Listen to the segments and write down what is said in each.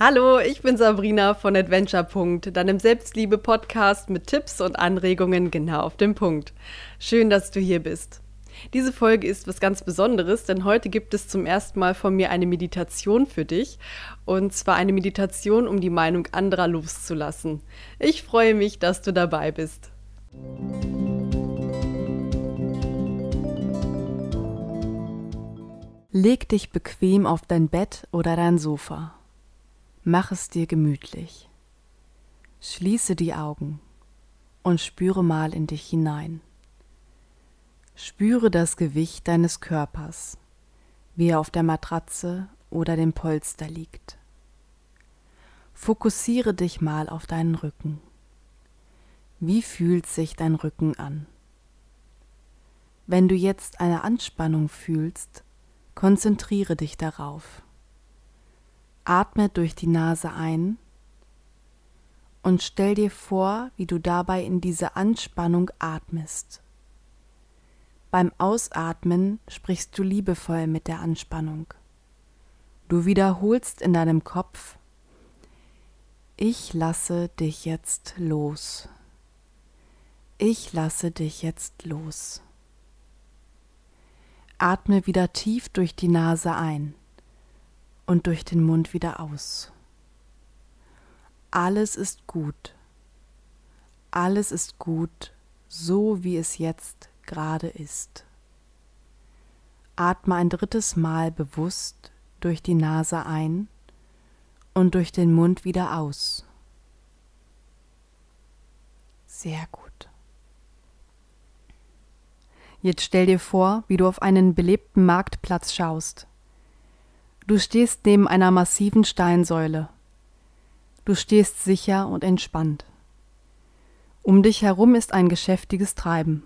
Hallo, ich bin Sabrina von Adventure. deinem Selbstliebe-Podcast mit Tipps und Anregungen genau auf den Punkt. Schön, dass du hier bist. Diese Folge ist was ganz Besonderes, denn heute gibt es zum ersten Mal von mir eine Meditation für dich. Und zwar eine Meditation, um die Meinung anderer loszulassen. Ich freue mich, dass du dabei bist. Leg dich bequem auf dein Bett oder dein Sofa. Mach es dir gemütlich. Schließe die Augen und spüre mal in dich hinein. Spüre das Gewicht deines Körpers, wie er auf der Matratze oder dem Polster liegt. Fokussiere dich mal auf deinen Rücken. Wie fühlt sich dein Rücken an? Wenn du jetzt eine Anspannung fühlst, konzentriere dich darauf. Atme durch die Nase ein und stell dir vor, wie du dabei in diese Anspannung atmest. Beim Ausatmen sprichst du liebevoll mit der Anspannung. Du wiederholst in deinem Kopf, ich lasse dich jetzt los. Ich lasse dich jetzt los. Atme wieder tief durch die Nase ein und durch den Mund wieder aus. Alles ist gut. Alles ist gut, so wie es jetzt gerade ist. Atme ein drittes Mal bewusst durch die Nase ein und durch den Mund wieder aus. Sehr gut. Jetzt stell dir vor, wie du auf einen belebten Marktplatz schaust. Du stehst neben einer massiven Steinsäule. Du stehst sicher und entspannt. Um dich herum ist ein geschäftiges Treiben.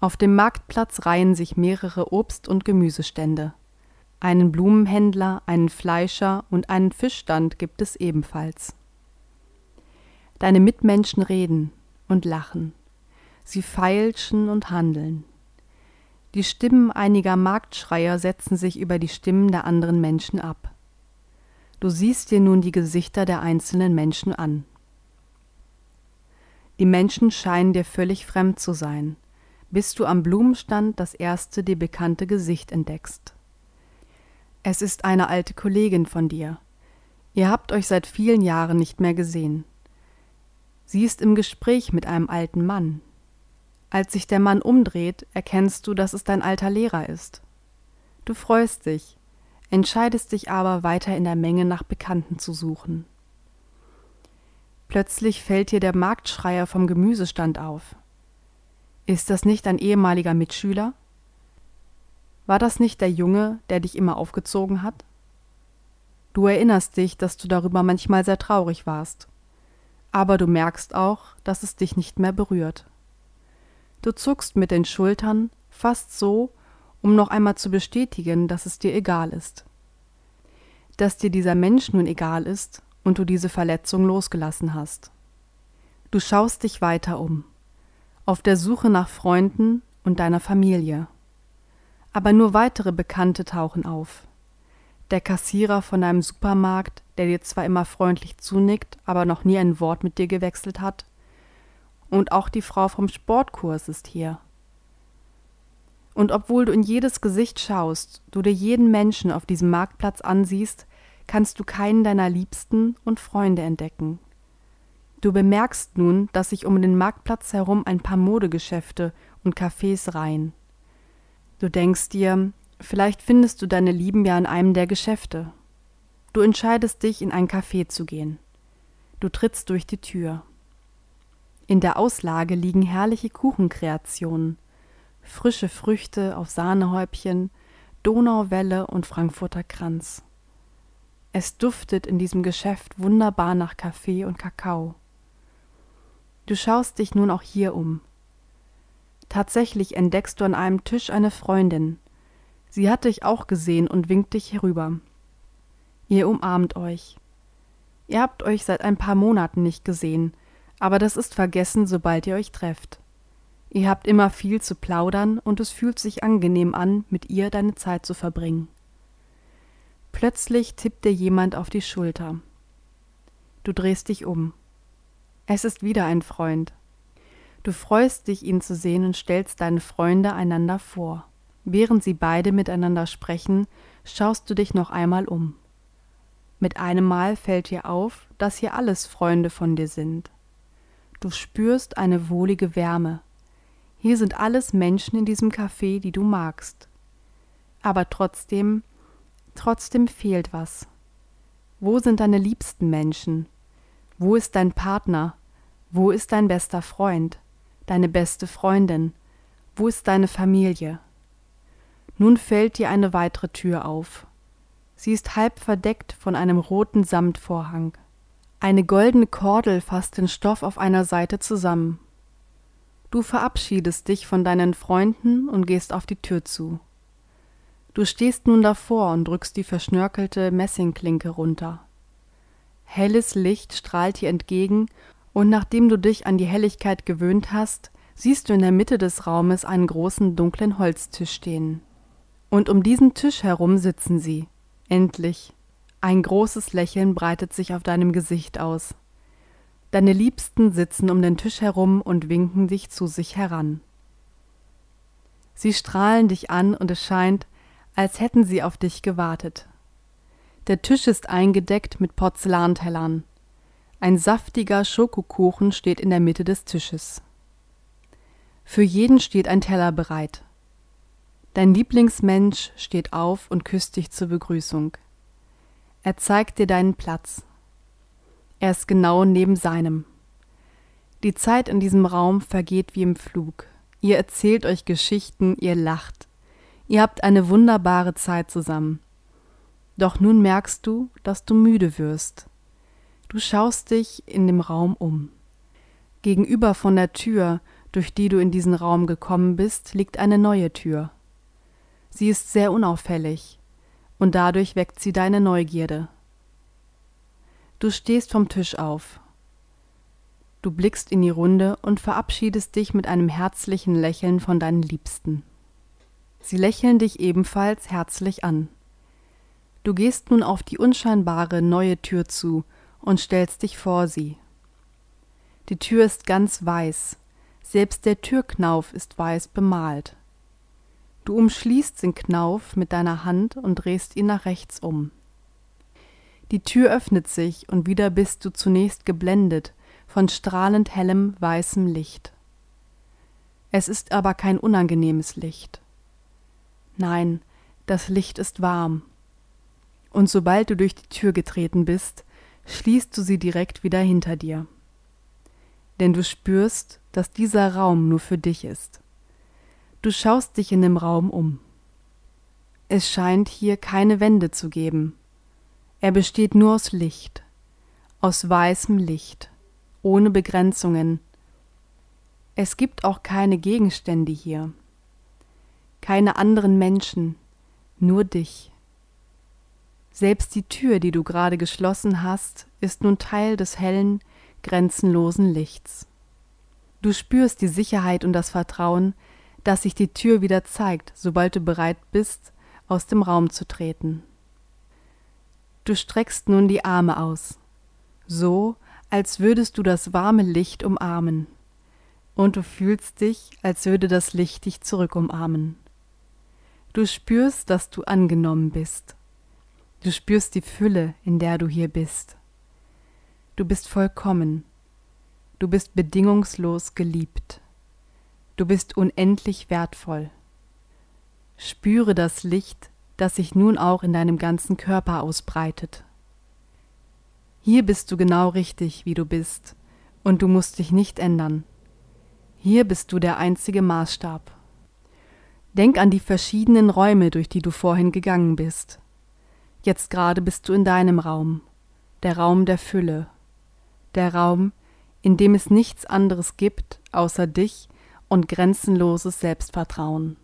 Auf dem Marktplatz reihen sich mehrere Obst- und Gemüsestände. Einen Blumenhändler, einen Fleischer und einen Fischstand gibt es ebenfalls. Deine Mitmenschen reden und lachen. Sie feilschen und handeln. Die Stimmen einiger Marktschreier setzen sich über die Stimmen der anderen Menschen ab. Du siehst dir nun die Gesichter der einzelnen Menschen an. Die Menschen scheinen dir völlig fremd zu sein, bis du am Blumenstand das erste dir bekannte Gesicht entdeckst. Es ist eine alte Kollegin von dir. Ihr habt euch seit vielen Jahren nicht mehr gesehen. Sie ist im Gespräch mit einem alten Mann, als sich der Mann umdreht, erkennst du, dass es dein alter Lehrer ist. Du freust dich, entscheidest dich aber weiter in der Menge nach Bekannten zu suchen. Plötzlich fällt dir der Marktschreier vom Gemüsestand auf. Ist das nicht ein ehemaliger Mitschüler? War das nicht der Junge, der dich immer aufgezogen hat? Du erinnerst dich, dass du darüber manchmal sehr traurig warst. Aber du merkst auch, dass es dich nicht mehr berührt. Du zuckst mit den Schultern, fast so, um noch einmal zu bestätigen, dass es dir egal ist. Dass dir dieser Mensch nun egal ist und du diese Verletzung losgelassen hast. Du schaust dich weiter um, auf der Suche nach Freunden und deiner Familie. Aber nur weitere Bekannte tauchen auf. Der Kassierer von einem Supermarkt, der dir zwar immer freundlich zunickt, aber noch nie ein Wort mit dir gewechselt hat, und auch die Frau vom Sportkurs ist hier. Und obwohl du in jedes Gesicht schaust, du dir jeden Menschen auf diesem Marktplatz ansiehst, kannst du keinen deiner Liebsten und Freunde entdecken. Du bemerkst nun, dass sich um den Marktplatz herum ein paar Modegeschäfte und Cafés reihen. Du denkst dir, vielleicht findest du deine Lieben ja in einem der Geschäfte. Du entscheidest dich, in ein Café zu gehen. Du trittst durch die Tür. In der Auslage liegen herrliche Kuchenkreationen, frische Früchte auf Sahnehäubchen, Donauwelle und Frankfurter Kranz. Es duftet in diesem Geschäft wunderbar nach Kaffee und Kakao. Du schaust dich nun auch hier um. Tatsächlich entdeckst du an einem Tisch eine Freundin. Sie hat dich auch gesehen und winkt dich herüber. Ihr umarmt euch. Ihr habt euch seit ein paar Monaten nicht gesehen, aber das ist vergessen, sobald ihr euch trefft. Ihr habt immer viel zu plaudern und es fühlt sich angenehm an, mit ihr deine Zeit zu verbringen. Plötzlich tippt dir jemand auf die Schulter. Du drehst dich um. Es ist wieder ein Freund. Du freust dich, ihn zu sehen und stellst deine Freunde einander vor. Während sie beide miteinander sprechen, schaust du dich noch einmal um. Mit einem Mal fällt dir auf, dass hier alles Freunde von dir sind. Du spürst eine wohlige Wärme. Hier sind alles Menschen in diesem Café, die du magst. Aber trotzdem, trotzdem fehlt was. Wo sind deine liebsten Menschen? Wo ist dein Partner? Wo ist dein bester Freund? Deine beste Freundin? Wo ist deine Familie? Nun fällt dir eine weitere Tür auf. Sie ist halb verdeckt von einem roten Samtvorhang. Eine goldene Kordel fasst den Stoff auf einer Seite zusammen. Du verabschiedest dich von deinen Freunden und gehst auf die Tür zu. Du stehst nun davor und drückst die verschnörkelte Messingklinke runter. Helles Licht strahlt dir entgegen, und nachdem du dich an die Helligkeit gewöhnt hast, siehst du in der Mitte des Raumes einen großen dunklen Holztisch stehen. Und um diesen Tisch herum sitzen sie. Endlich. Ein großes Lächeln breitet sich auf deinem Gesicht aus. Deine Liebsten sitzen um den Tisch herum und winken dich zu sich heran. Sie strahlen dich an und es scheint, als hätten sie auf dich gewartet. Der Tisch ist eingedeckt mit Porzellantellern. Ein saftiger Schokokuchen steht in der Mitte des Tisches. Für jeden steht ein Teller bereit. Dein Lieblingsmensch steht auf und küsst dich zur Begrüßung. Er zeigt dir deinen Platz. Er ist genau neben seinem. Die Zeit in diesem Raum vergeht wie im Flug. Ihr erzählt euch Geschichten, ihr lacht. Ihr habt eine wunderbare Zeit zusammen. Doch nun merkst du, dass du müde wirst. Du schaust dich in dem Raum um. Gegenüber von der Tür, durch die du in diesen Raum gekommen bist, liegt eine neue Tür. Sie ist sehr unauffällig, und dadurch weckt sie deine Neugierde. Du stehst vom Tisch auf. Du blickst in die Runde und verabschiedest dich mit einem herzlichen Lächeln von deinen Liebsten. Sie lächeln dich ebenfalls herzlich an. Du gehst nun auf die unscheinbare neue Tür zu und stellst dich vor sie. Die Tür ist ganz weiß, selbst der Türknauf ist weiß bemalt. Du umschließt den Knauf mit deiner Hand und drehst ihn nach rechts um. Die Tür öffnet sich und wieder bist du zunächst geblendet von strahlend hellem weißem Licht. Es ist aber kein unangenehmes Licht. Nein, das Licht ist warm und sobald du durch die Tür getreten bist, schließt du sie direkt wieder hinter dir. Denn du spürst, dass dieser Raum nur für dich ist. Du schaust dich in dem Raum um. Es scheint hier keine Wände zu geben. Er besteht nur aus Licht, aus weißem Licht, ohne Begrenzungen. Es gibt auch keine Gegenstände hier, keine anderen Menschen, nur dich. Selbst die Tür, die du gerade geschlossen hast, ist nun Teil des hellen, grenzenlosen Lichts. Du spürst die Sicherheit und das Vertrauen, dass sich die Tür wieder zeigt, sobald du bereit bist, aus dem Raum zu treten. Du streckst nun die Arme aus, so als würdest du das warme Licht umarmen, und du fühlst dich, als würde das Licht dich zurück umarmen. Du spürst, dass du angenommen bist Du spürst die Fülle, in der du hier bist. Du bist vollkommen. Du bist bedingungslos geliebt. Du bist unendlich wertvoll. Spüre das Licht, das sich nun auch in deinem ganzen Körper ausbreitet. Hier bist du genau richtig, wie du bist, und du musst dich nicht ändern. Hier bist du der einzige Maßstab. Denk an die verschiedenen Räume, durch die du vorhin gegangen bist. Jetzt gerade bist du in deinem Raum, der Raum der Fülle, der Raum, in dem es nichts anderes gibt außer dich und grenzenloses Selbstvertrauen.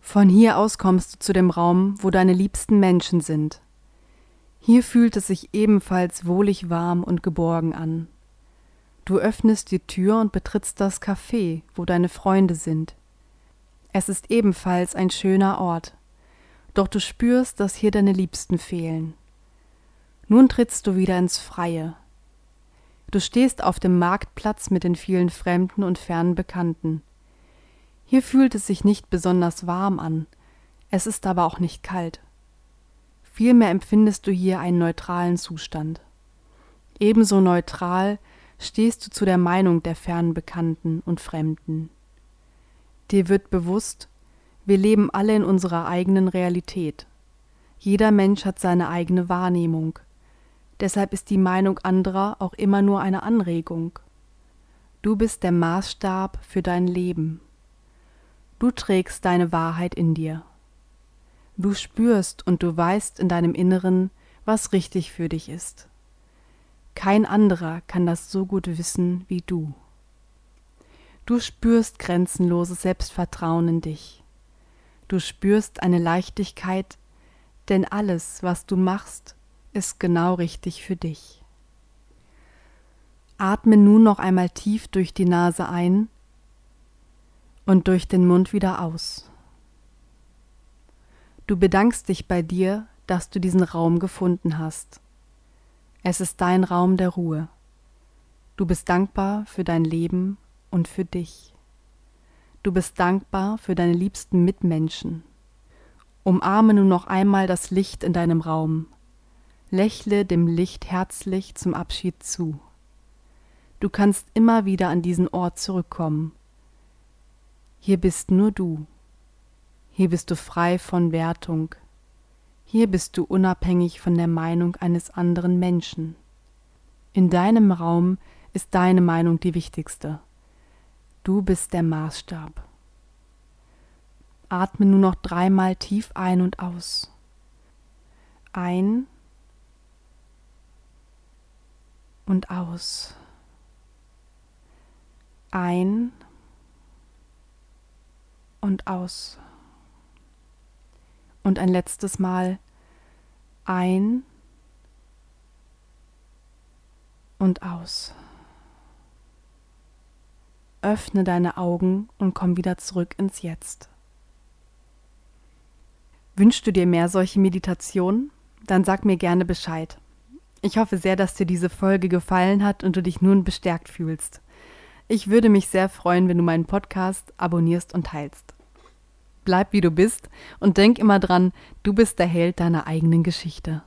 Von hier aus kommst du zu dem Raum, wo deine liebsten Menschen sind. Hier fühlt es sich ebenfalls wohlig warm und geborgen an. Du öffnest die Tür und betrittst das Café, wo deine Freunde sind. Es ist ebenfalls ein schöner Ort, doch du spürst, dass hier deine Liebsten fehlen. Nun trittst du wieder ins Freie. Du stehst auf dem Marktplatz mit den vielen Fremden und fernen Bekannten. Hier fühlt es sich nicht besonders warm an, es ist aber auch nicht kalt. Vielmehr empfindest du hier einen neutralen Zustand. Ebenso neutral stehst du zu der Meinung der fernen Bekannten und Fremden. Dir wird bewusst, wir leben alle in unserer eigenen Realität. Jeder Mensch hat seine eigene Wahrnehmung. Deshalb ist die Meinung anderer auch immer nur eine Anregung. Du bist der Maßstab für dein Leben. Du trägst deine Wahrheit in dir. Du spürst und du weißt in deinem Inneren, was richtig für dich ist. Kein anderer kann das so gut wissen wie du. Du spürst grenzenloses Selbstvertrauen in dich. Du spürst eine Leichtigkeit, denn alles, was du machst, ist genau richtig für dich. Atme nun noch einmal tief durch die Nase ein und durch den Mund wieder aus. Du bedankst dich bei dir, dass du diesen Raum gefunden hast. Es ist dein Raum der Ruhe. Du bist dankbar für dein Leben und für dich. Du bist dankbar für deine liebsten Mitmenschen. Umarme nun noch einmal das Licht in deinem Raum. Lächle dem Licht herzlich zum Abschied zu. Du kannst immer wieder an diesen Ort zurückkommen. Hier bist nur du. Hier bist du frei von Wertung. Hier bist du unabhängig von der Meinung eines anderen Menschen. In deinem Raum ist deine Meinung die wichtigste. Du bist der Maßstab. Atme nur noch dreimal tief ein und aus. Ein und aus. Ein und aus. Und ein letztes Mal ein und aus. Öffne deine Augen und komm wieder zurück ins Jetzt. Wünschst du dir mehr solche Meditationen? Dann sag mir gerne Bescheid. Ich hoffe sehr, dass dir diese Folge gefallen hat und du dich nun bestärkt fühlst. Ich würde mich sehr freuen, wenn du meinen Podcast abonnierst und teilst. Bleib wie du bist und denk immer dran, du bist der Held deiner eigenen Geschichte.